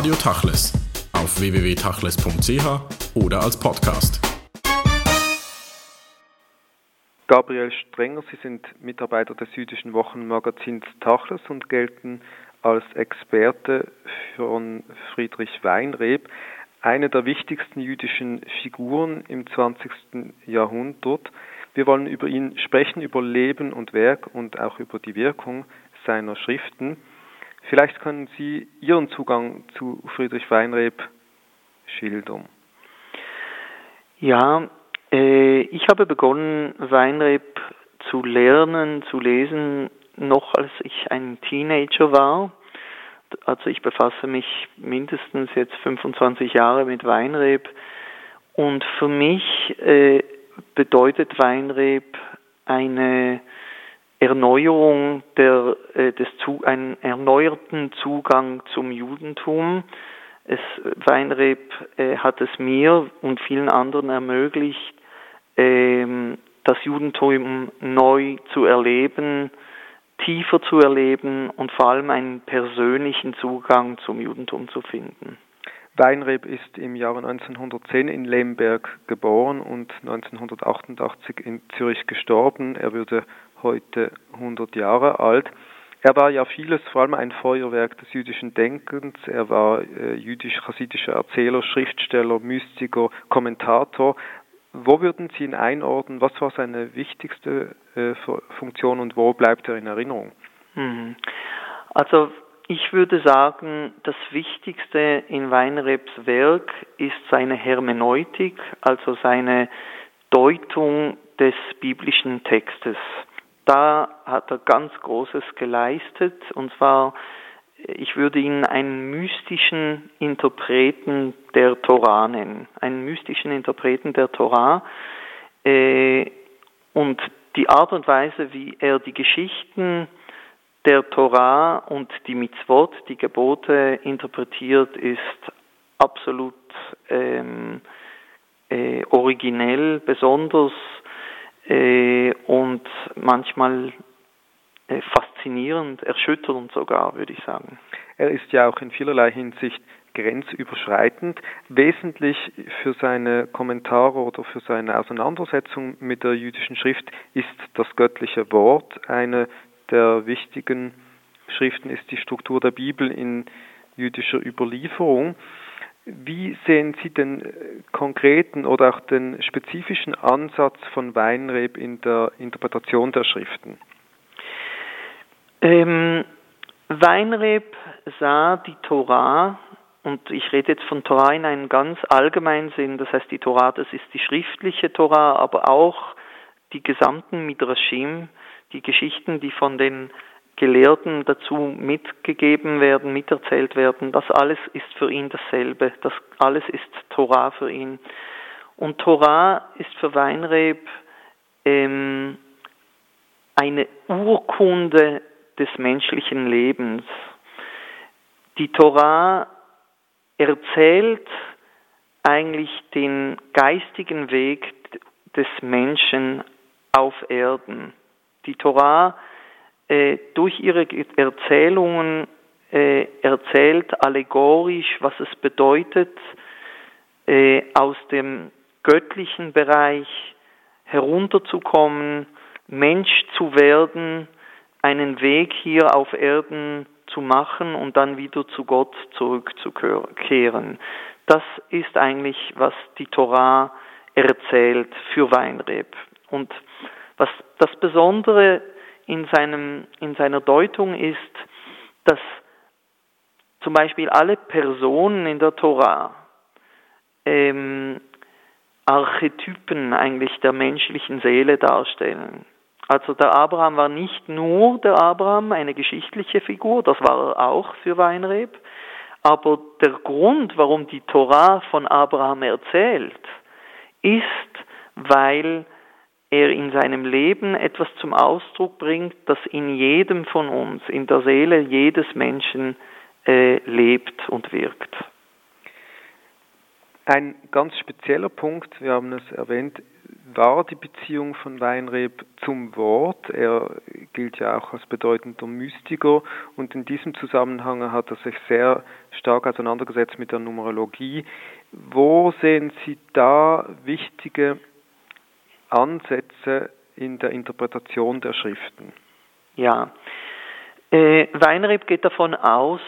Radio Tachles auf www.tachles.ch oder als Podcast. Gabriel Strenger, Sie sind Mitarbeiter des jüdischen Wochenmagazins Tachles und gelten als Experte von Friedrich Weinreb, eine der wichtigsten jüdischen Figuren im 20. Jahrhundert. Wir wollen über ihn sprechen, über Leben und Werk und auch über die Wirkung seiner Schriften. Vielleicht können Sie Ihren Zugang zu Friedrich Weinreb schildern. Ja, äh, ich habe begonnen, Weinreb zu lernen, zu lesen, noch als ich ein Teenager war. Also ich befasse mich mindestens jetzt 25 Jahre mit Weinreb und für mich äh, bedeutet Weinreb eine Erneuerung der, äh, des zu, einen erneuerten Zugang zum Judentum. Es, Weinreb äh, hat es mir und vielen anderen ermöglicht, ähm, das Judentum neu zu erleben, tiefer zu erleben und vor allem einen persönlichen Zugang zum Judentum zu finden. Weinreb ist im Jahre 1910 in Lemberg geboren und 1988 in Zürich gestorben. Er würde heute 100 Jahre alt. Er war ja vieles, vor allem ein Feuerwerk des jüdischen Denkens. Er war äh, jüdisch-chassidischer Erzähler, Schriftsteller, Mystiker, Kommentator. Wo würden Sie ihn einordnen? Was war seine wichtigste äh, Funktion und wo bleibt er in Erinnerung? Mhm. Also ich würde sagen, das Wichtigste in Weinrebs Werk ist seine Hermeneutik, also seine Deutung des biblischen Textes. Da hat er ganz Großes geleistet, und zwar, ich würde ihn einen mystischen Interpreten der Torah nennen, einen mystischen Interpreten der Torah. Äh, und die Art und Weise, wie er die Geschichten der Torah und die Mitzvot, die Gebote interpretiert, ist absolut ähm, äh, originell, besonders und manchmal äh, faszinierend, erschütternd sogar, würde ich sagen. Er ist ja auch in vielerlei Hinsicht grenzüberschreitend. Wesentlich für seine Kommentare oder für seine Auseinandersetzung mit der jüdischen Schrift ist das göttliche Wort, eine der wichtigen Schriften ist die Struktur der Bibel in jüdischer Überlieferung. Wie sehen Sie den äh, konkreten oder auch den spezifischen Ansatz von Weinreb in der Interpretation der Schriften? Ähm, Weinreb sah die Torah, und ich rede jetzt von Torah in einem ganz allgemeinen Sinn, das heißt die Torah, das ist die schriftliche Torah, aber auch die gesamten Midrashim, die Geschichten, die von den Gelehrten dazu mitgegeben werden, miterzählt werden, das alles ist für ihn dasselbe, das alles ist Torah für ihn. Und Torah ist für Weinreb ähm, eine Urkunde des menschlichen Lebens. Die Torah erzählt eigentlich den geistigen Weg des Menschen auf Erden. Die Torah äh, durch ihre Erzählungen äh, erzählt allegorisch, was es bedeutet, äh, aus dem göttlichen Bereich herunterzukommen, Mensch zu werden, einen Weg hier auf Erden zu machen und dann wieder zu Gott zurückzukehren. Das ist eigentlich, was die Torah erzählt für Weinreb. Und was das Besondere in, seinem, in seiner Deutung ist, dass zum Beispiel alle Personen in der Tora ähm, Archetypen eigentlich der menschlichen Seele darstellen. Also der Abraham war nicht nur der Abraham, eine geschichtliche Figur, das war er auch für Weinreb, aber der Grund, warum die Tora von Abraham erzählt, ist, weil er in seinem Leben etwas zum Ausdruck bringt, das in jedem von uns, in der Seele jedes Menschen äh, lebt und wirkt. Ein ganz spezieller Punkt, wir haben es erwähnt, war die Beziehung von Weinreb zum Wort? Er gilt ja auch als bedeutender Mystiker und in diesem Zusammenhang hat er sich sehr stark auseinandergesetzt mit der Numerologie. Wo sehen Sie da wichtige Ansätze in der Interpretation der Schriften? Ja, äh, Weinreb geht davon aus,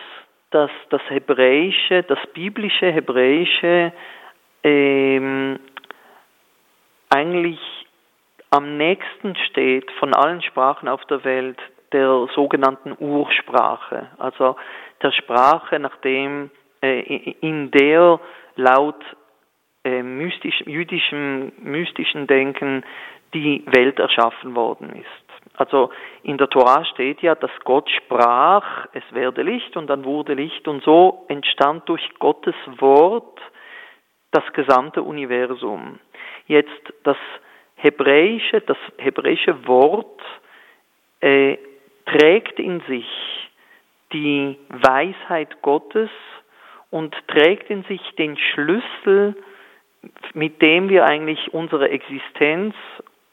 dass das Hebräische, das biblische Hebräische ähm, eigentlich am nächsten steht von allen Sprachen auf der Welt der sogenannten Ursprache, also der Sprache, nachdem äh, in der laut äh, mystisch, jüdischem mystischen Denken die Welt erschaffen worden ist. Also in der Tora steht ja, dass Gott sprach, es werde Licht und dann wurde Licht und so entstand durch Gottes Wort das gesamte Universum. Jetzt das hebräische, das hebräische Wort äh, trägt in sich die Weisheit Gottes und trägt in sich den Schlüssel, mit dem wir eigentlich unsere Existenz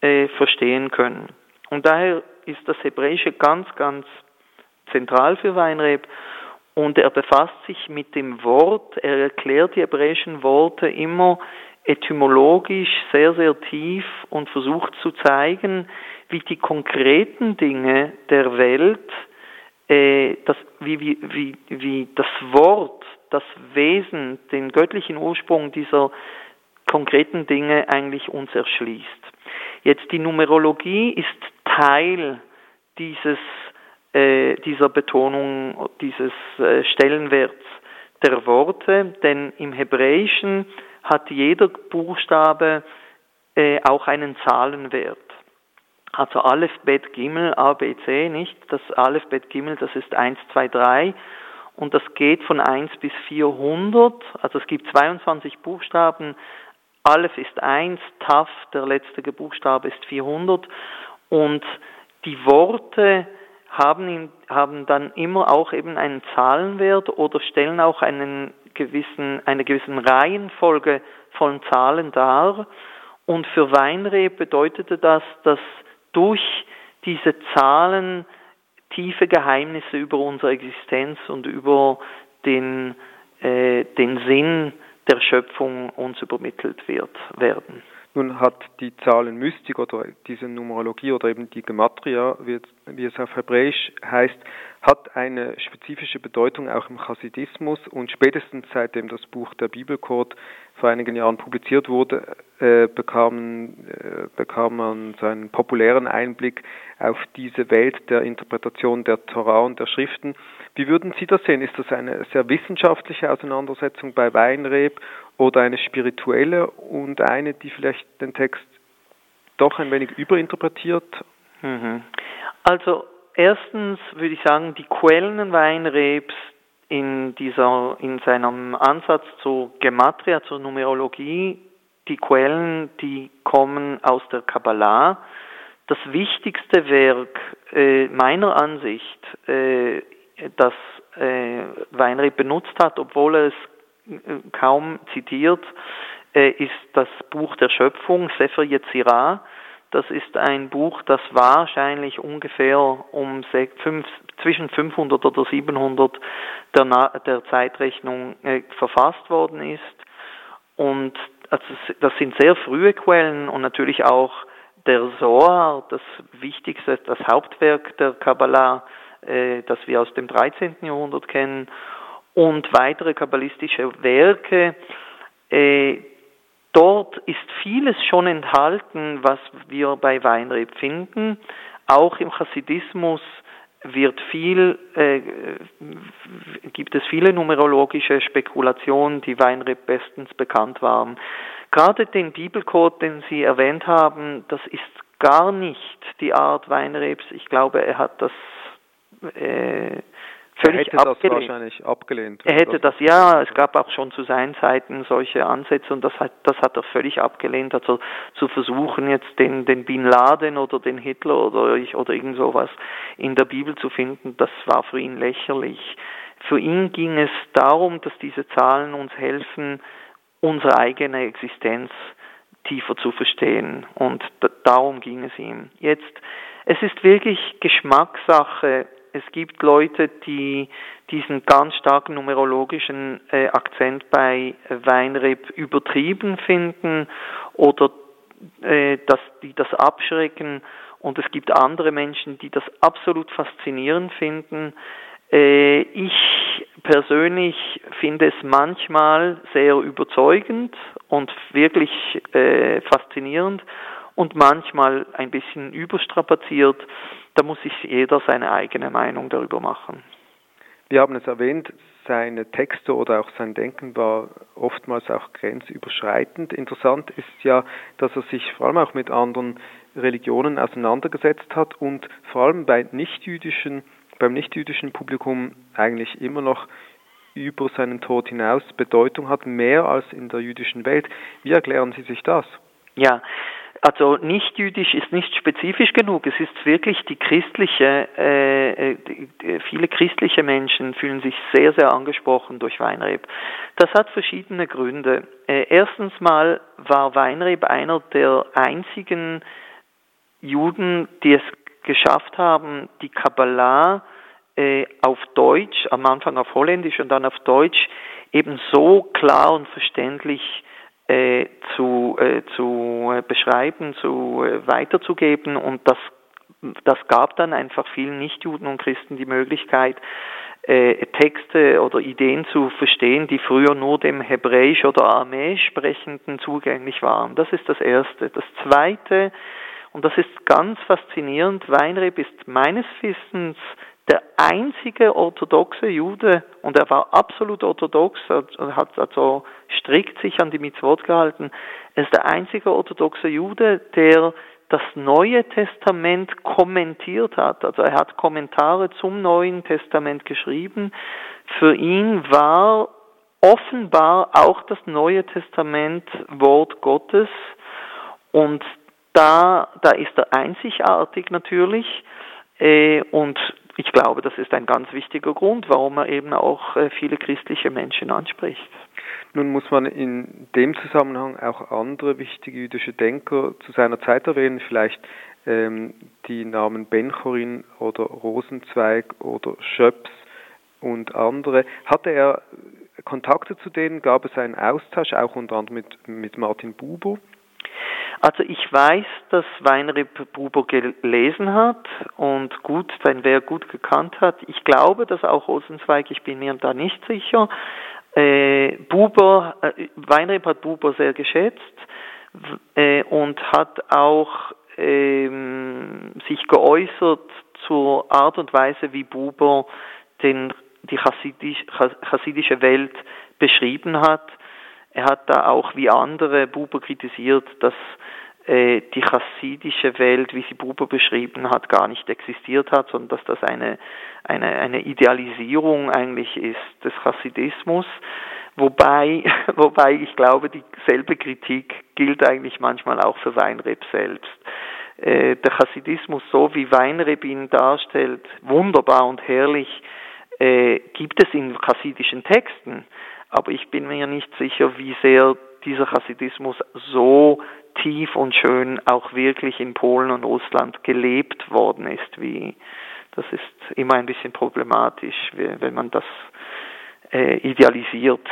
äh, verstehen können. Und daher ist das Hebräische ganz, ganz zentral für Weinreb und er befasst sich mit dem Wort, er erklärt die hebräischen Worte immer etymologisch sehr, sehr tief und versucht zu zeigen, wie die konkreten Dinge der Welt, äh, das, wie, wie, wie, wie das Wort, das Wesen, den göttlichen Ursprung dieser konkreten Dinge eigentlich uns erschließt. Jetzt die Numerologie ist Teil dieses, äh, dieser Betonung, dieses äh, Stellenwerts der Worte, denn im Hebräischen hat jeder Buchstabe äh, auch einen Zahlenwert. Also Aleph, Bet, Gimel, A, B, C, nicht? Das Aleph, Bet, Gimel, das ist 1, 2, 3 und das geht von 1 bis 400. Also es gibt 22 Buchstaben. Aleph ist 1, Taf, der letzte Buchstabe, ist 400 und die Worte haben, haben dann immer auch eben einen Zahlenwert oder stellen auch einen gewissen, eine gewissen Reihenfolge von Zahlen dar. Und für Weinreb bedeutete das, dass durch diese Zahlen tiefe Geheimnisse über unsere Existenz und über den, äh, den Sinn der Schöpfung uns übermittelt wird, werden. Nun hat die Zahlenmystik oder diese Numerologie oder eben die Gematria, wie, es auf Hebräisch heißt, hat eine spezifische Bedeutung auch im Chassidismus und spätestens seitdem das Buch der Bibelcode vor einigen Jahren publiziert wurde, äh, bekam, äh, bekam man so einen populären Einblick auf diese Welt der Interpretation der Torah und der Schriften. Wie würden Sie das sehen? Ist das eine sehr wissenschaftliche Auseinandersetzung bei Weinreb oder eine spirituelle und eine, die vielleicht den Text doch ein wenig überinterpretiert? Mhm. Also erstens würde ich sagen, die Quellen Weinrebs in dieser in seinem Ansatz zur Gematria, zur Numerologie, die Quellen, die kommen aus der Kabbalah. Das wichtigste Werk äh, meiner Ansicht, äh, das äh, Weinreb benutzt hat, obwohl er es äh, kaum zitiert, äh, ist das Buch der Schöpfung, Sefer Yetzirah. Das ist ein Buch, das wahrscheinlich ungefähr um fünf, zwischen 500 oder 700 der, der Zeitrechnung äh, verfasst worden ist. Und also das sind sehr frühe Quellen und natürlich auch der Zohar, das wichtigste, das Hauptwerk der Kabbalah, äh, das wir aus dem 13. Jahrhundert kennen, und weitere kabbalistische Werke. Äh, dort ist vieles schon enthalten, was wir bei Weinreb finden. Auch im Chassidismus wird viel, äh, gibt es viele numerologische Spekulationen, die Weinreb bestens bekannt waren. Gerade den Bibelcode, den Sie erwähnt haben, das ist gar nicht die Art Weinrebs. Ich glaube, er hat das äh, völlig er hätte abgelehnt. das wahrscheinlich abgelehnt. Er hätte das, ja, es gab auch schon zu seinen Zeiten solche Ansätze und das hat, das hat er völlig abgelehnt. Also zu versuchen, jetzt den, den Bin Laden oder den Hitler oder, oder irgend sowas in der Bibel zu finden, das war für ihn lächerlich. Für ihn ging es darum, dass diese Zahlen uns helfen, unsere eigene Existenz tiefer zu verstehen. Und darum ging es ihm. Jetzt, es ist wirklich Geschmackssache. Es gibt Leute, die diesen ganz starken numerologischen äh, Akzent bei Weinreb übertrieben finden oder äh, dass die das abschrecken. Und es gibt andere Menschen, die das absolut faszinierend finden. Äh, ich persönlich finde es manchmal sehr überzeugend und wirklich äh, faszinierend und manchmal ein bisschen überstrapaziert. Da muss sich jeder seine eigene Meinung darüber machen. Wir haben es erwähnt, seine Texte oder auch sein Denken war oftmals auch grenzüberschreitend. Interessant ist ja, dass er sich vor allem auch mit anderen Religionen auseinandergesetzt hat und vor allem bei nichtjüdischen beim nichtjüdischen Publikum eigentlich immer noch über seinen Tod hinaus Bedeutung hat, mehr als in der jüdischen Welt. Wie erklären Sie sich das? Ja, also nicht jüdisch ist nicht spezifisch genug. Es ist wirklich die christliche, äh, die, viele christliche Menschen fühlen sich sehr, sehr angesprochen durch Weinreb. Das hat verschiedene Gründe. Äh, erstens mal war Weinreb einer der einzigen Juden, die es geschafft haben, die Kabbalah äh, auf Deutsch, am Anfang auf Holländisch und dann auf Deutsch, eben so klar und verständlich äh, zu, äh, zu äh, beschreiben, zu äh, weiterzugeben und das, das gab dann einfach vielen Nichtjuden und Christen die Möglichkeit, äh, Texte oder Ideen zu verstehen, die früher nur dem Hebräisch oder Aramäisch Sprechenden zugänglich waren. Das ist das Erste. Das Zweite, und das ist ganz faszinierend. Weinreb ist meines Wissens der einzige orthodoxe Jude, und er war absolut orthodox, hat also strikt sich an die Mitzvot gehalten, er ist der einzige orthodoxe Jude, der das Neue Testament kommentiert hat. Also er hat Kommentare zum Neuen Testament geschrieben. Für ihn war offenbar auch das Neue Testament Wort Gottes und da, da ist er einzigartig natürlich. Äh, und ich glaube, das ist ein ganz wichtiger Grund, warum er eben auch äh, viele christliche Menschen anspricht. Nun muss man in dem Zusammenhang auch andere wichtige jüdische Denker zu seiner Zeit erwähnen, vielleicht ähm, die Namen Benchorin oder Rosenzweig oder Schöps und andere. Hatte er Kontakte zu denen? Gab es einen Austausch, auch unter anderem mit, mit Martin Buber? Also ich weiß, dass Weinrib Buber gelesen hat und gut sein Werk gut gekannt hat. Ich glaube, dass auch Rosenzweig, ich bin mir da nicht sicher. Äh, Buber, äh, Weinrib hat Buber sehr geschätzt äh, und hat auch ähm, sich geäußert zur Art und Weise, wie Buber den, die chassidisch, chassidische Welt beschrieben hat er hat da auch wie andere Buber kritisiert, dass äh, die chassidische Welt, wie sie Buber beschrieben hat, gar nicht existiert hat, sondern dass das eine, eine, eine Idealisierung eigentlich ist des Chassidismus. Wobei, wobei ich glaube, dieselbe Kritik gilt eigentlich manchmal auch für Weinreb selbst. Äh, der Chassidismus, so wie Weinreb ihn darstellt, wunderbar und herrlich, äh, gibt es in chassidischen Texten aber ich bin mir nicht sicher, wie sehr dieser Chassidismus so tief und schön auch wirklich in Polen und Russland gelebt worden ist, wie das ist immer ein bisschen problematisch, wenn man das äh, idealisiert.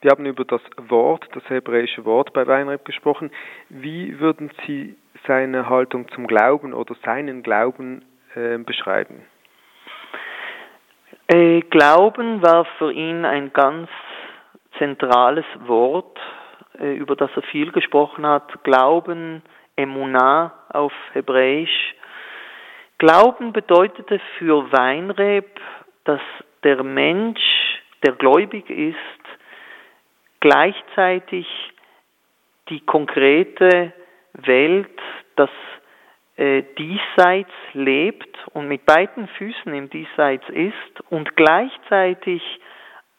Wir haben über das Wort, das hebräische Wort bei Weinreb gesprochen. Wie würden Sie seine Haltung zum Glauben oder seinen Glauben äh, beschreiben? Äh, Glauben war für ihn ein ganz zentrales Wort, äh, über das er viel gesprochen hat. Glauben, Emunah auf Hebräisch. Glauben bedeutete für Weinreb, dass der Mensch, der gläubig ist, gleichzeitig die konkrete Welt, das äh, diesseits lebt und mit beiden Füßen im Diesseits ist und gleichzeitig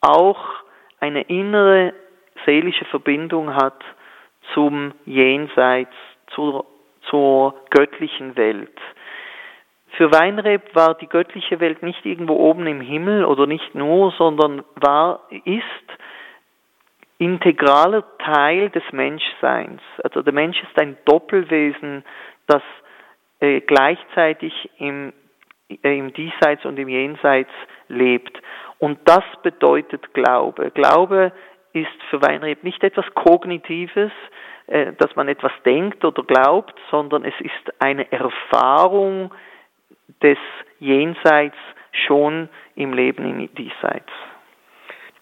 auch eine innere seelische Verbindung hat zum Jenseits, zur, zur göttlichen Welt. Für Weinreb war die göttliche Welt nicht irgendwo oben im Himmel oder nicht nur, sondern war, ist integraler Teil des Menschseins. Also der Mensch ist ein Doppelwesen, das äh, gleichzeitig im, äh, im Diesseits und im Jenseits lebt. Und das bedeutet Glaube. Glaube ist für Weinreb nicht etwas Kognitives, äh, dass man etwas denkt oder glaubt, sondern es ist eine Erfahrung des Jenseits schon im Leben im Diesseits.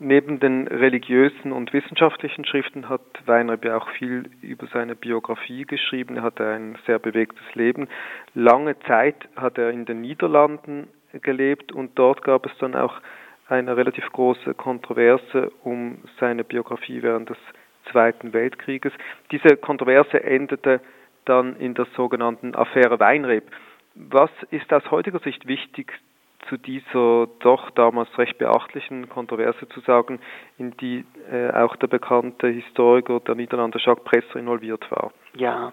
Neben den religiösen und wissenschaftlichen Schriften hat Weinreb ja auch viel über seine Biografie geschrieben. Er hatte ein sehr bewegtes Leben. Lange Zeit hat er in den Niederlanden gelebt und dort gab es dann auch eine relativ große Kontroverse um seine Biografie während des Zweiten Weltkrieges. Diese Kontroverse endete dann in der sogenannten Affäre Weinreb. Was ist aus heutiger Sicht wichtig zu dieser doch damals recht beachtlichen Kontroverse zu sagen, in die äh, auch der bekannte Historiker der Niederlande Jacques Presser involviert war? Ja,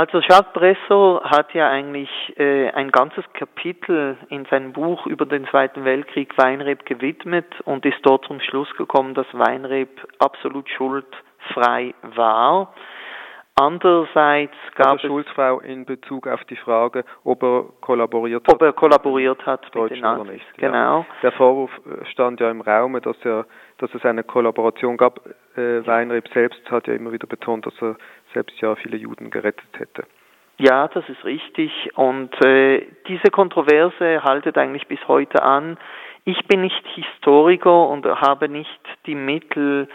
also Jacques Presser hat ja eigentlich äh, ein ganzes Kapitel in seinem Buch über den Zweiten Weltkrieg Weinreb gewidmet und ist dort zum Schluss gekommen, dass Weinreb absolut schuldfrei war. Andererseits gab also es Schulzfrau in Bezug auf die Frage, ob er kollaboriert hat. Ob er kollaboriert hat mit den oder nicht. Genau. Ja. Der Vorwurf äh, stand ja im Raume, dass er, dass es eine Kollaboration gab. Äh, Weinreb selbst hat ja immer wieder betont, dass er selbst ja viele Juden gerettet hätte. Ja, das ist richtig. Und äh, diese Kontroverse haltet eigentlich bis heute an. Ich bin nicht Historiker und habe nicht die Mittel,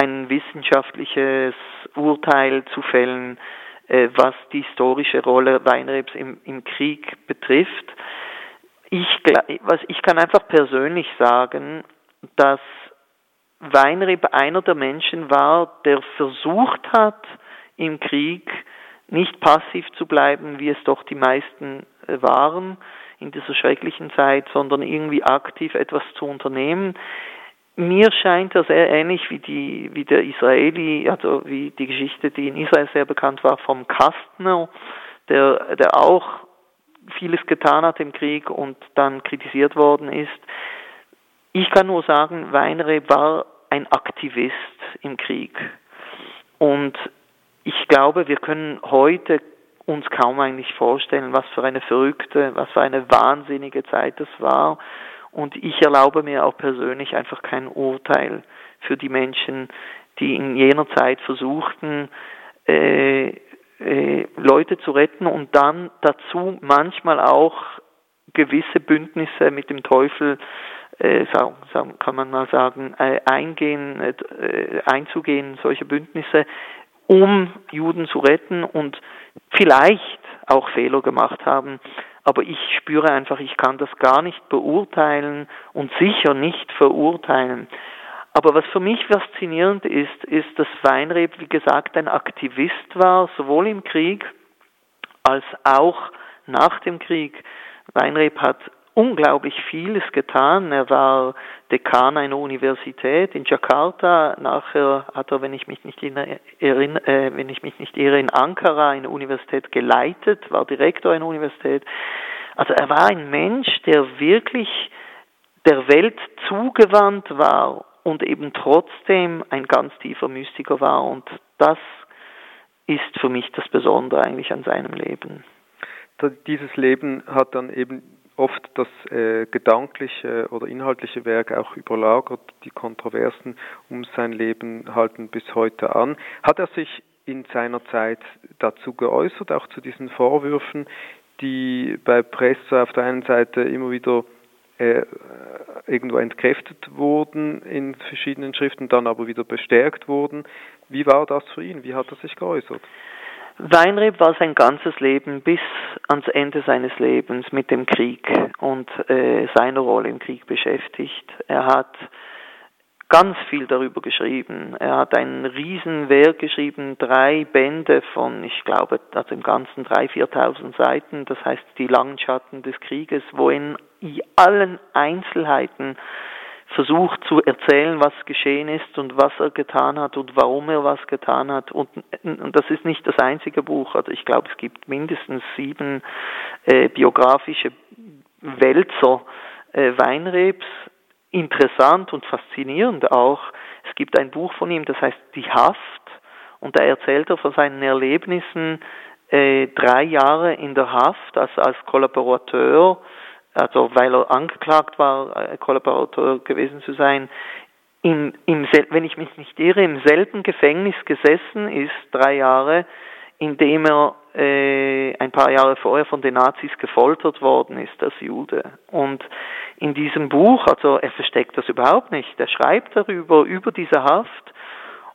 ein wissenschaftliches Urteil zu fällen, äh, was die historische Rolle Weinrebs im, im Krieg betrifft. Ich, was, ich kann einfach persönlich sagen, dass Weinreb einer der Menschen war, der versucht hat, im Krieg nicht passiv zu bleiben, wie es doch die meisten äh, waren in dieser schrecklichen Zeit, sondern irgendwie aktiv etwas zu unternehmen mir scheint er sehr ähnlich wie die wie der Israeli, also wie die Geschichte, die in Israel sehr bekannt war vom Kastner, der der auch vieles getan hat im Krieg und dann kritisiert worden ist. Ich kann nur sagen, Weinre war ein Aktivist im Krieg. Und ich glaube, wir können heute uns kaum eigentlich vorstellen, was für eine verrückte, was für eine wahnsinnige Zeit das war. Und ich erlaube mir auch persönlich einfach kein Urteil für die Menschen, die in jener Zeit versuchten, äh, äh, Leute zu retten und dann dazu manchmal auch gewisse Bündnisse mit dem Teufel, äh, kann man mal sagen, äh, eingehen, äh, einzugehen, solche Bündnisse, um Juden zu retten und vielleicht auch Fehler gemacht haben aber ich spüre einfach, ich kann das gar nicht beurteilen und sicher nicht verurteilen. Aber was für mich faszinierend ist, ist, dass Weinreb, wie gesagt, ein Aktivist war, sowohl im Krieg als auch nach dem Krieg. Weinreb hat unglaublich vieles getan. Er war Dekan einer Universität in Jakarta. Nachher hat er, wenn ich mich nicht erinnere, äh, wenn ich mich nicht irre, in Ankara eine Universität geleitet, war Direktor einer Universität. Also er war ein Mensch, der wirklich der Welt zugewandt war und eben trotzdem ein ganz tiefer Mystiker war. Und das ist für mich das Besondere eigentlich an seinem Leben. Dieses Leben hat dann eben oft das äh, gedankliche oder inhaltliche Werk auch überlagert. Die Kontroversen um sein Leben halten bis heute an. Hat er sich in seiner Zeit dazu geäußert, auch zu diesen Vorwürfen, die bei Presse auf der einen Seite immer wieder äh, irgendwo entkräftet wurden in verschiedenen Schriften, dann aber wieder bestärkt wurden. Wie war das für ihn? Wie hat er sich geäußert? Weinreb war sein ganzes Leben bis ans Ende seines Lebens mit dem Krieg und äh, seiner Rolle im Krieg beschäftigt. Er hat ganz viel darüber geschrieben. Er hat ein Riesenwerk geschrieben, drei Bände von, ich glaube, also im Ganzen drei, viertausend Seiten, das heißt die langen Schatten des Krieges, wo in allen Einzelheiten versucht zu erzählen, was geschehen ist und was er getan hat und warum er was getan hat. Und, und das ist nicht das einzige Buch. Also ich glaube, es gibt mindestens sieben äh, biografische Wälzer äh, Weinrebs. Interessant und faszinierend auch, Es gibt ein Buch von ihm, das heißt Die Haft, und da erzählt er von seinen Erlebnissen äh, drei Jahre in der Haft als, als Kollaborateur, also weil er angeklagt war, äh, Kollaborateur gewesen zu sein, im, im, wenn ich mich nicht irre, im selben Gefängnis gesessen ist, drei Jahre, in dem er äh, ein paar Jahre vorher von den Nazis gefoltert worden ist als Jude. Und in diesem Buch, also er versteckt das überhaupt nicht, er schreibt darüber, über diese Haft.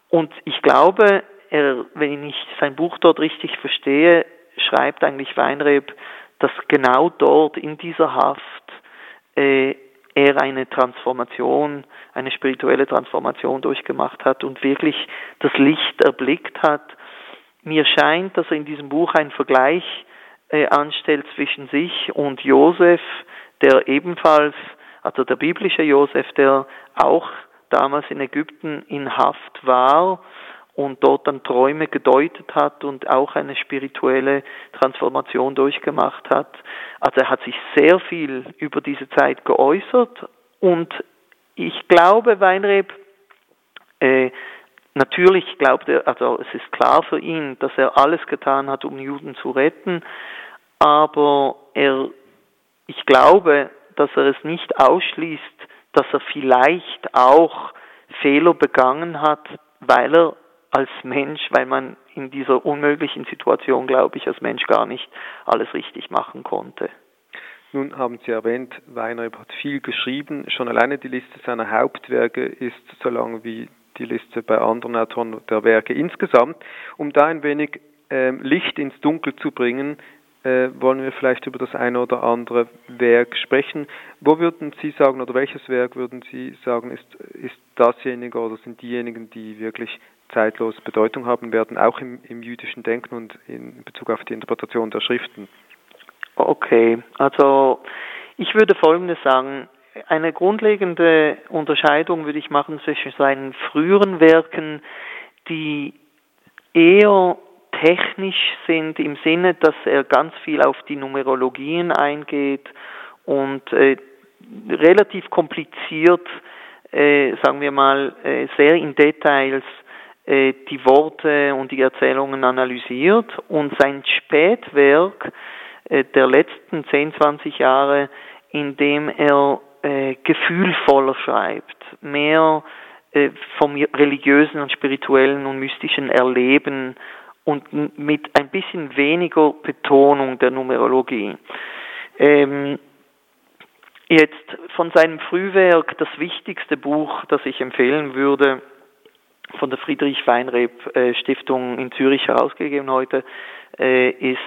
Und ich glaube, er, wenn ich sein Buch dort richtig verstehe, schreibt eigentlich Weinreb, dass genau dort in dieser Haft äh, er eine Transformation, eine spirituelle Transformation durchgemacht hat und wirklich das Licht erblickt hat. Mir scheint, dass er in diesem Buch einen Vergleich äh, anstellt zwischen sich und Josef, der ebenfalls, also der biblische Josef, der auch damals in Ägypten in Haft war und dort dann Träume gedeutet hat und auch eine spirituelle Transformation durchgemacht hat. Also er hat sich sehr viel über diese Zeit geäußert und ich glaube, Weinreb, äh, natürlich glaubt er, also es ist klar für ihn, dass er alles getan hat, um Juden zu retten, aber er, ich glaube, dass er es nicht ausschließt, dass er vielleicht auch Fehler begangen hat, weil er als Mensch, weil man in dieser unmöglichen Situation, glaube ich, als Mensch gar nicht alles richtig machen konnte. Nun haben Sie erwähnt, Weinreb hat viel geschrieben. Schon alleine die Liste seiner Hauptwerke ist so lang wie die Liste bei anderen Autoren der Werke insgesamt. Um da ein wenig äh, Licht ins Dunkel zu bringen, äh, wollen wir vielleicht über das eine oder andere Werk sprechen. Wo würden Sie sagen, oder welches Werk würden Sie sagen, ist, ist dasjenige oder sind diejenigen, die wirklich zeitlos Bedeutung haben werden, auch im, im jüdischen Denken und in Bezug auf die Interpretation der Schriften? Okay, also ich würde Folgendes sagen. Eine grundlegende Unterscheidung würde ich machen zwischen seinen früheren Werken, die eher technisch sind im Sinne, dass er ganz viel auf die Numerologien eingeht und äh, relativ kompliziert, äh, sagen wir mal, äh, sehr in Details die Worte und die Erzählungen analysiert und sein Spätwerk äh, der letzten 10, 20 Jahre, in dem er äh, gefühlvoller schreibt, mehr äh, vom religiösen und spirituellen und mystischen Erleben und mit ein bisschen weniger Betonung der Numerologie. Ähm, jetzt von seinem Frühwerk das wichtigste Buch, das ich empfehlen würde, von der Friedrich Weinreb äh, Stiftung in Zürich herausgegeben heute, äh, ist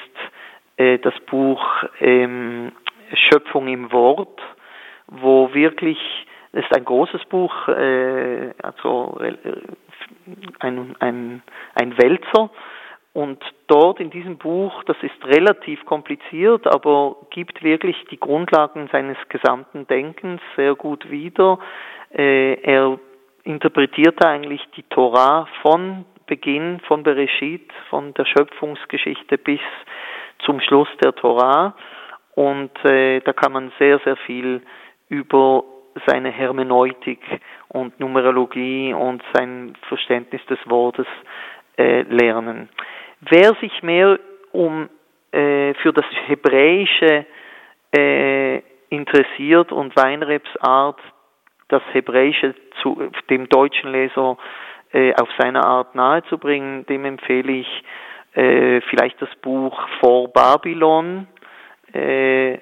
äh, das Buch ähm, Schöpfung im Wort, wo wirklich, es ist ein großes Buch, also ein, ein, ein Wälzer, und dort in diesem Buch, das ist relativ kompliziert, aber gibt wirklich die Grundlagen seines gesamten Denkens sehr gut wieder. Er interpretiert eigentlich die Torah von Beginn, von Bereshit, von der Schöpfungsgeschichte bis zum Schluss der Torah. Und äh, da kann man sehr, sehr viel über seine Hermeneutik und Numerologie und sein Verständnis des Wortes äh, lernen. Wer sich mehr um äh, für das Hebräische äh, interessiert und Weinrebs Art, das Hebräische zu dem deutschen Leser äh, auf seine Art nahezubringen, dem empfehle ich äh, vielleicht das Buch Vor Babylon, äh, äh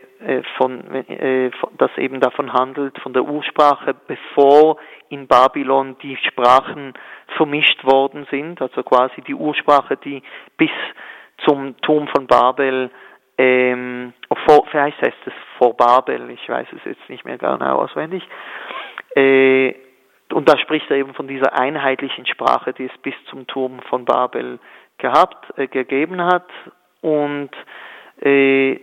von, äh, das eben davon handelt, von der Ursprache, bevor in Babylon die Sprachen vermischt worden sind, also quasi die Ursprache, die bis zum Turm von Babel, ähm, vor, vielleicht heißt es vor Babel, ich weiß es jetzt nicht mehr genau auswendig, äh, und da spricht er eben von dieser einheitlichen Sprache, die es bis zum Turm von Babel gehabt, äh, gegeben hat und äh,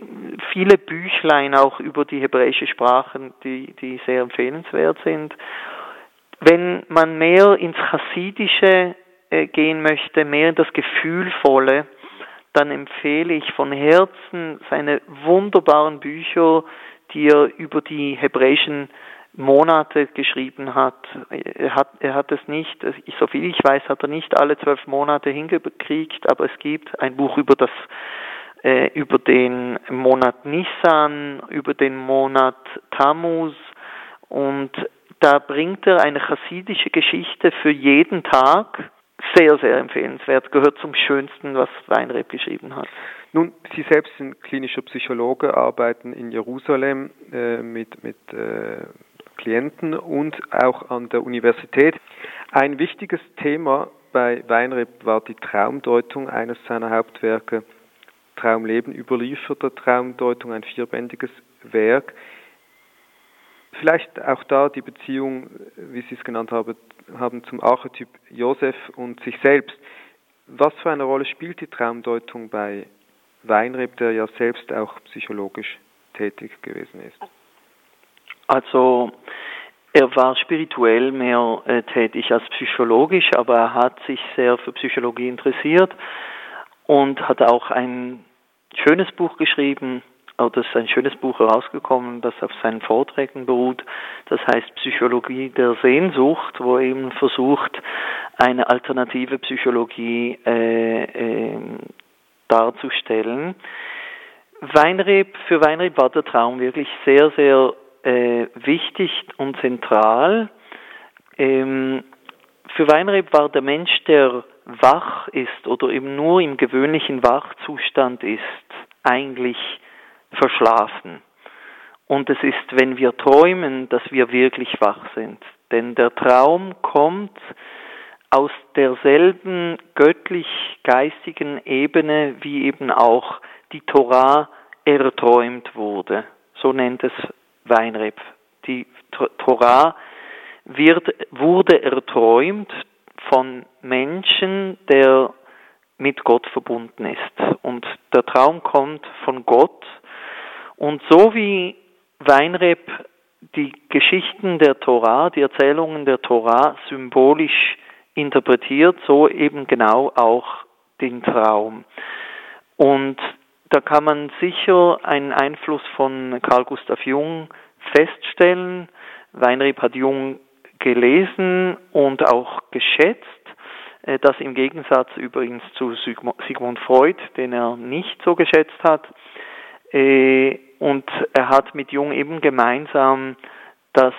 viele Büchlein auch über die hebräische Sprache, die, die sehr empfehlenswert sind. Wenn man mehr ins Chassidische äh, gehen möchte, mehr in das Gefühlvolle, dann empfehle ich von Herzen seine wunderbaren Bücher, die er über die hebräischen Monate geschrieben hat. Er hat, er hat es nicht, soviel ich weiß, hat er nicht alle zwölf Monate hingekriegt, aber es gibt ein Buch über das äh, über den Monat Nissan, über den Monat Tammuz und da bringt er eine chassidische Geschichte für jeden Tag. Sehr, sehr empfehlenswert. Gehört zum Schönsten, was Weinreb geschrieben hat. Nun, Sie selbst sind klinischer Psychologe, arbeiten in Jerusalem äh, mit, mit äh, Klienten und auch an der Universität. Ein wichtiges Thema bei Weinreb war die Traumdeutung eines seiner Hauptwerke, Traumleben überlieferte Traumdeutung, ein vierbändiges Werk. Vielleicht auch da die Beziehung, wie Sie es genannt haben zum Archetyp Josef und sich selbst. Was für eine Rolle spielt die Traumdeutung bei Weinreb, der ja selbst auch psychologisch tätig gewesen ist? Also er war spirituell mehr äh, tätig als psychologisch, aber er hat sich sehr für Psychologie interessiert und hat auch ein schönes Buch geschrieben, oder es ist ein schönes Buch herausgekommen, das auf seinen Vorträgen beruht. Das heißt Psychologie der Sehnsucht, wo er eben versucht, eine alternative Psychologie äh, äh, darzustellen. Weinreb, für Weinreb war der Traum wirklich sehr, sehr äh, wichtig und zentral. Ähm, für Weinreb war der Mensch, der wach ist oder eben nur im gewöhnlichen Wachzustand ist, eigentlich verschlafen. Und es ist, wenn wir träumen, dass wir wirklich wach sind. Denn der Traum kommt aus derselben göttlich-geistigen Ebene, wie eben auch die Torah erträumt wurde. So nennt es Weinreb. Die Torah wird, wurde erträumt von Menschen, der mit Gott verbunden ist. Und der Traum kommt von Gott. Und so wie Weinreb die Geschichten der Torah, die Erzählungen der Torah symbolisch interpretiert, so eben genau auch den Traum. Und da kann man sicher einen Einfluss von Carl Gustav Jung feststellen. Weinreb hat Jung gelesen und auch geschätzt. Äh, das im Gegensatz übrigens zu Sigmund Freud, den er nicht so geschätzt hat. Äh, und er hat mit Jung eben gemeinsam, dass,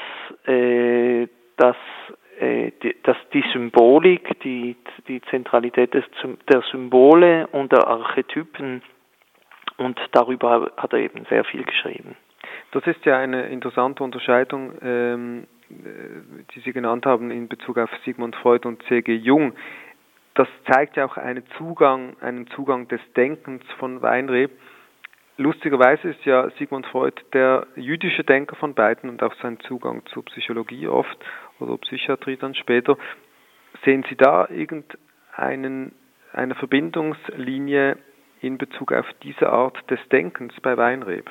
äh, dass, dass die Symbolik, die, die Zentralität des, der Symbole und der Archetypen und darüber hat er eben sehr viel geschrieben. Das ist ja eine interessante Unterscheidung, ähm, die Sie genannt haben in Bezug auf Sigmund Freud und C.G. Jung. Das zeigt ja auch einen Zugang, einen Zugang des Denkens von Weinreb. Lustigerweise ist ja Sigmund Freud der jüdische Denker von beiden und auch sein Zugang zur Psychologie oft oder Psychiatrie dann später. Sehen Sie da irgendeinen eine Verbindungslinie in Bezug auf diese Art des Denkens bei Weinreb?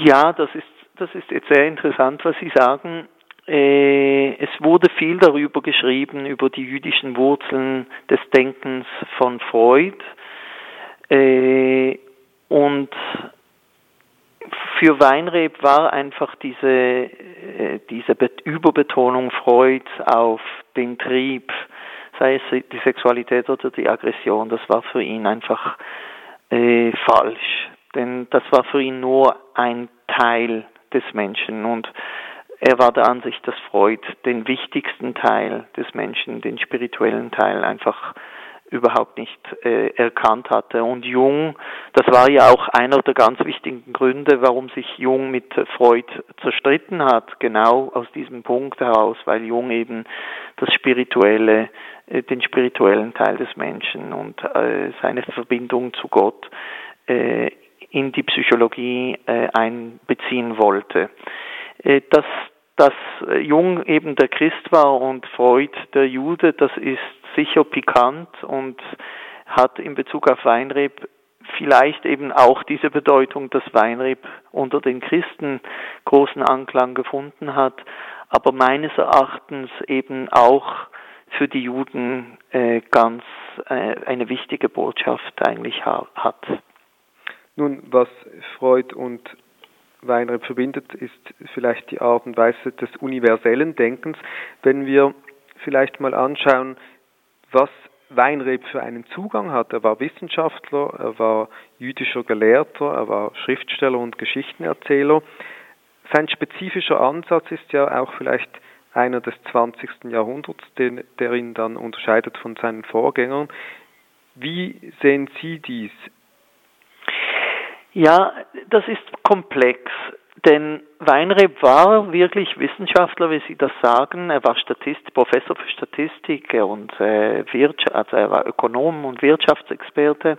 Ja, das ist, das ist jetzt sehr interessant, was Sie sagen. Äh, es wurde viel darüber geschrieben, über die jüdischen Wurzeln des Denkens von Freud. Äh, und für Weinreb war einfach diese, äh, diese Überbetonung Freuds auf den Trieb, sei es die Sexualität oder die Aggression, das war für ihn einfach äh, falsch. Denn das war für ihn nur ein Teil des Menschen und er war der Ansicht, dass Freud den wichtigsten Teil des Menschen, den spirituellen Teil, einfach überhaupt nicht äh, erkannt hatte. Und Jung, das war ja auch einer der ganz wichtigen Gründe, warum sich Jung mit Freud zerstritten hat, genau aus diesem Punkt heraus, weil Jung eben das spirituelle, äh, den spirituellen Teil des Menschen und äh, seine Verbindung zu Gott äh, in die Psychologie äh, einbeziehen wollte. Äh, dass, dass Jung eben der Christ war und Freud der Jude, das ist sicher pikant und hat in Bezug auf Weinreb vielleicht eben auch diese Bedeutung, dass Weinreb unter den Christen großen Anklang gefunden hat, aber meines Erachtens eben auch für die Juden äh, ganz äh, eine wichtige Botschaft eigentlich ha hat. Nun, was Freud und Weinreb verbindet, ist vielleicht die Art und Weise des universellen Denkens. Wenn wir vielleicht mal anschauen, was Weinreb für einen Zugang hat. Er war Wissenschaftler, er war jüdischer Gelehrter, er war Schriftsteller und Geschichtenerzähler. Sein spezifischer Ansatz ist ja auch vielleicht einer des 20. Jahrhunderts, den, der ihn dann unterscheidet von seinen Vorgängern. Wie sehen Sie dies? Ja, das ist komplex, denn Weinreb war wirklich Wissenschaftler, wie Sie das sagen. Er war Statist, Professor für Statistik und äh, Wirtschaft, also er war Ökonom und Wirtschaftsexperte.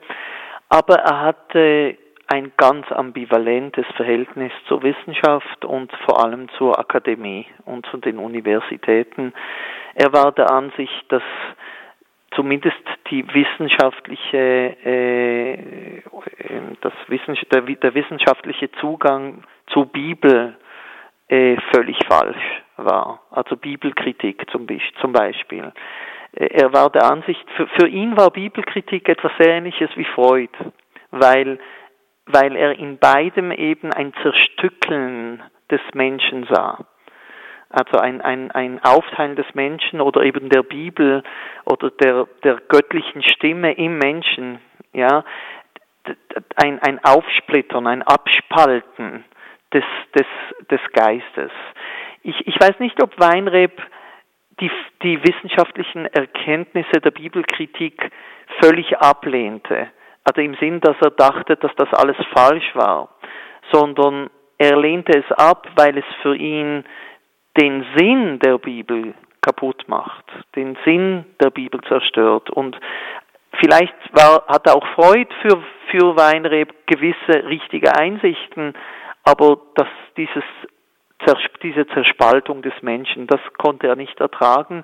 Aber er hatte ein ganz ambivalentes Verhältnis zur Wissenschaft und vor allem zur Akademie und zu den Universitäten. Er war der Ansicht, dass zumindest die wissenschaftliche, äh, das Wissens der, der, wissenschaftliche Zugang zur Bibel äh, völlig falsch war. Also Bibelkritik zum, zum Beispiel. Äh, er war der Ansicht, für, für ihn war Bibelkritik etwas Ähnliches wie Freud, weil, weil er in beidem eben ein Zerstückeln des Menschen sah also ein, ein, ein Aufteilen des Menschen oder eben der Bibel oder der, der göttlichen Stimme im Menschen, ja, ein, ein Aufsplittern, ein Abspalten des, des, des Geistes. Ich, ich weiß nicht, ob Weinreb die, die wissenschaftlichen Erkenntnisse der Bibelkritik völlig ablehnte, also im Sinn, dass er dachte, dass das alles falsch war, sondern er lehnte es ab, weil es für ihn den Sinn der Bibel kaputt macht, den Sinn der Bibel zerstört. Und vielleicht war, hat auch Freud für, für Weinreb gewisse richtige Einsichten, aber dass dieses, diese Zerspaltung des Menschen, das konnte er nicht ertragen.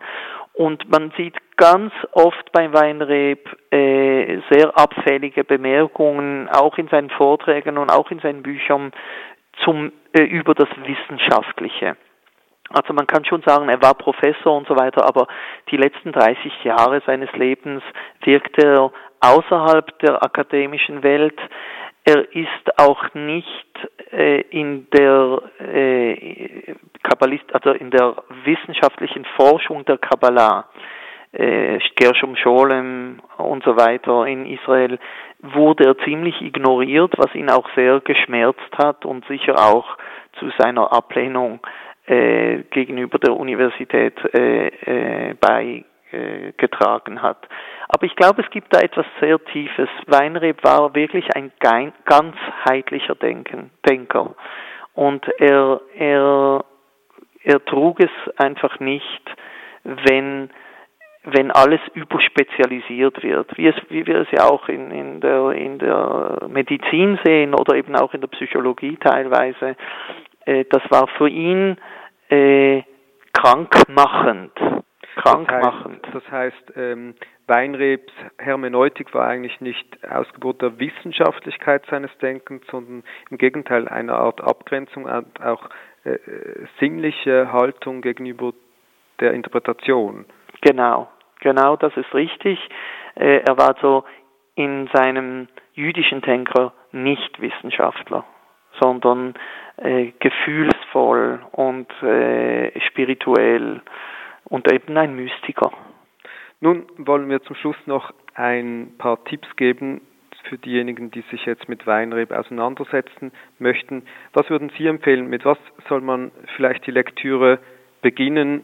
Und man sieht ganz oft bei Weinreb äh, sehr abfällige Bemerkungen, auch in seinen Vorträgen und auch in seinen Büchern zum, äh, über das Wissenschaftliche. Also man kann schon sagen, er war Professor und so weiter, aber die letzten 30 Jahre seines Lebens wirkte er außerhalb der akademischen Welt. Er ist auch nicht äh, in der äh, Kabbalist, also in der wissenschaftlichen Forschung der Kabbalah, äh, Gershom Scholem und so weiter in Israel, wurde er ziemlich ignoriert, was ihn auch sehr geschmerzt hat und sicher auch zu seiner Ablehnung äh, gegenüber der Universität äh, äh, beigetragen hat. Aber ich glaube, es gibt da etwas sehr Tiefes. Weinreb war wirklich ein ganzheitlicher Denken, Denker. Und er, er, er trug es einfach nicht, wenn, wenn alles überspezialisiert wird, wie, es, wie wir es ja auch in, in, der, in der Medizin sehen oder eben auch in der Psychologie teilweise. Äh, das war für ihn äh, krankmachend. Krankmachend. Das heißt, das heißt ähm, Weinrebs Hermeneutik war eigentlich nicht Ausgebot der Wissenschaftlichkeit seines Denkens, sondern im Gegenteil eine Art Abgrenzung und auch äh, sinnliche Haltung gegenüber der Interpretation. Genau, genau, das ist richtig. Äh, er war so in seinem jüdischen Denker nicht Wissenschaftler, sondern äh, gefühlsvoll und äh, spirituell und eben ein Mystiker. Nun wollen wir zum Schluss noch ein paar Tipps geben für diejenigen, die sich jetzt mit Weinreb auseinandersetzen möchten. Was würden Sie empfehlen? Mit was soll man vielleicht die Lektüre beginnen?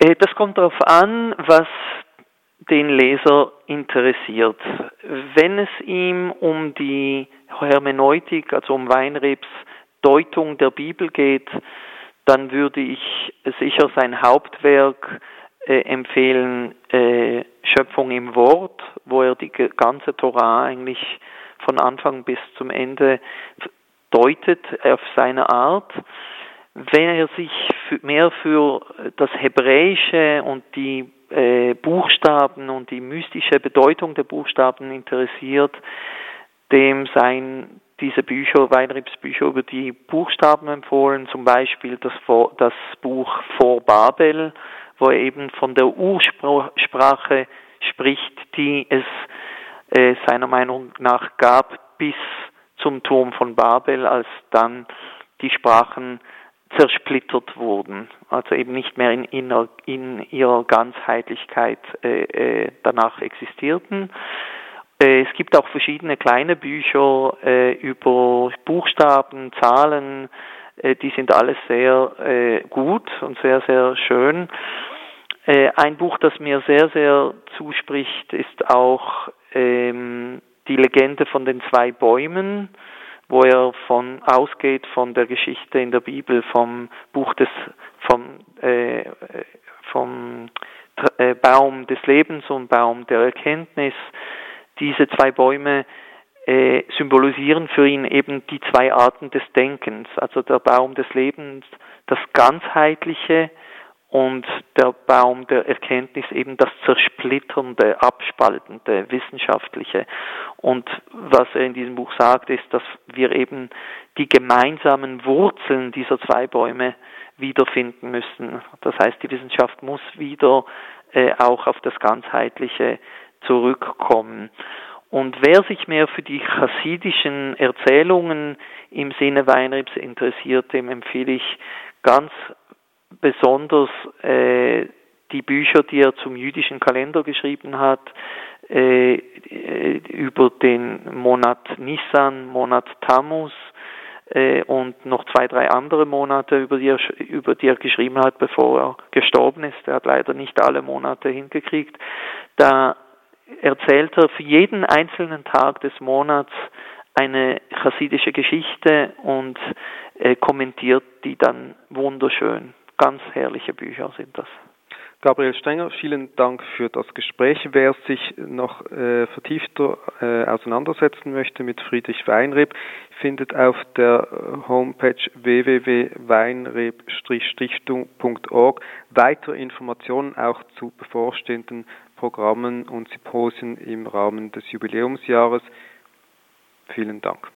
Äh, das kommt darauf an, was den Leser interessiert. Wenn es ihm um die Hermeneutik, also um Weinrebs Deutung der Bibel geht, dann würde ich sicher sein Hauptwerk äh, empfehlen, äh, Schöpfung im Wort, wo er die ganze Torah eigentlich von Anfang bis zum Ende deutet auf seine Art. Wenn er sich mehr für das Hebräische und die äh, Buchstaben und die mystische Bedeutung der Buchstaben interessiert, dem seien diese Bücher, Weinribs Bücher über die Buchstaben empfohlen, zum Beispiel das, das Buch Vor Babel, wo er eben von der Ursprache spricht, die es äh, seiner Meinung nach gab bis zum Turm von Babel, als dann die Sprachen zersplittert wurden, also eben nicht mehr in, in, in ihrer Ganzheitlichkeit äh, äh, danach existierten. Äh, es gibt auch verschiedene kleine Bücher äh, über Buchstaben, Zahlen, äh, die sind alles sehr äh, gut und sehr, sehr schön. Ein Buch, das mir sehr, sehr zuspricht, ist auch ähm, die Legende von den zwei Bäumen wo er von ausgeht von der Geschichte in der Bibel vom Buch des vom äh, vom äh, Baum des Lebens und Baum der Erkenntnis. Diese zwei Bäume äh, symbolisieren für ihn eben die zwei Arten des Denkens, also der Baum des Lebens, das ganzheitliche und der Baum der Erkenntnis eben das zersplitternde, abspaltende, wissenschaftliche. Und was er in diesem Buch sagt, ist, dass wir eben die gemeinsamen Wurzeln dieser zwei Bäume wiederfinden müssen. Das heißt, die Wissenschaft muss wieder äh, auch auf das Ganzheitliche zurückkommen. Und wer sich mehr für die chassidischen Erzählungen im Sinne Weinribs interessiert, dem empfehle ich ganz besonders äh, die Bücher, die er zum jüdischen Kalender geschrieben hat, äh, über den Monat Nissan, Monat Tammuz äh, und noch zwei, drei andere Monate, über die, er, über die er geschrieben hat, bevor er gestorben ist. Er hat leider nicht alle Monate hingekriegt. Da erzählt er für jeden einzelnen Tag des Monats eine chassidische Geschichte und äh, kommentiert die dann wunderschön ganz herrliche Bücher sind das. Gabriel Stenger, vielen Dank für das Gespräch. Wer sich noch äh, vertiefter äh, auseinandersetzen möchte mit Friedrich Weinreb, findet auf der Homepage www.weinreb-stiftung.org weitere Informationen auch zu bevorstehenden Programmen und Symposien im Rahmen des Jubiläumsjahres. Vielen Dank.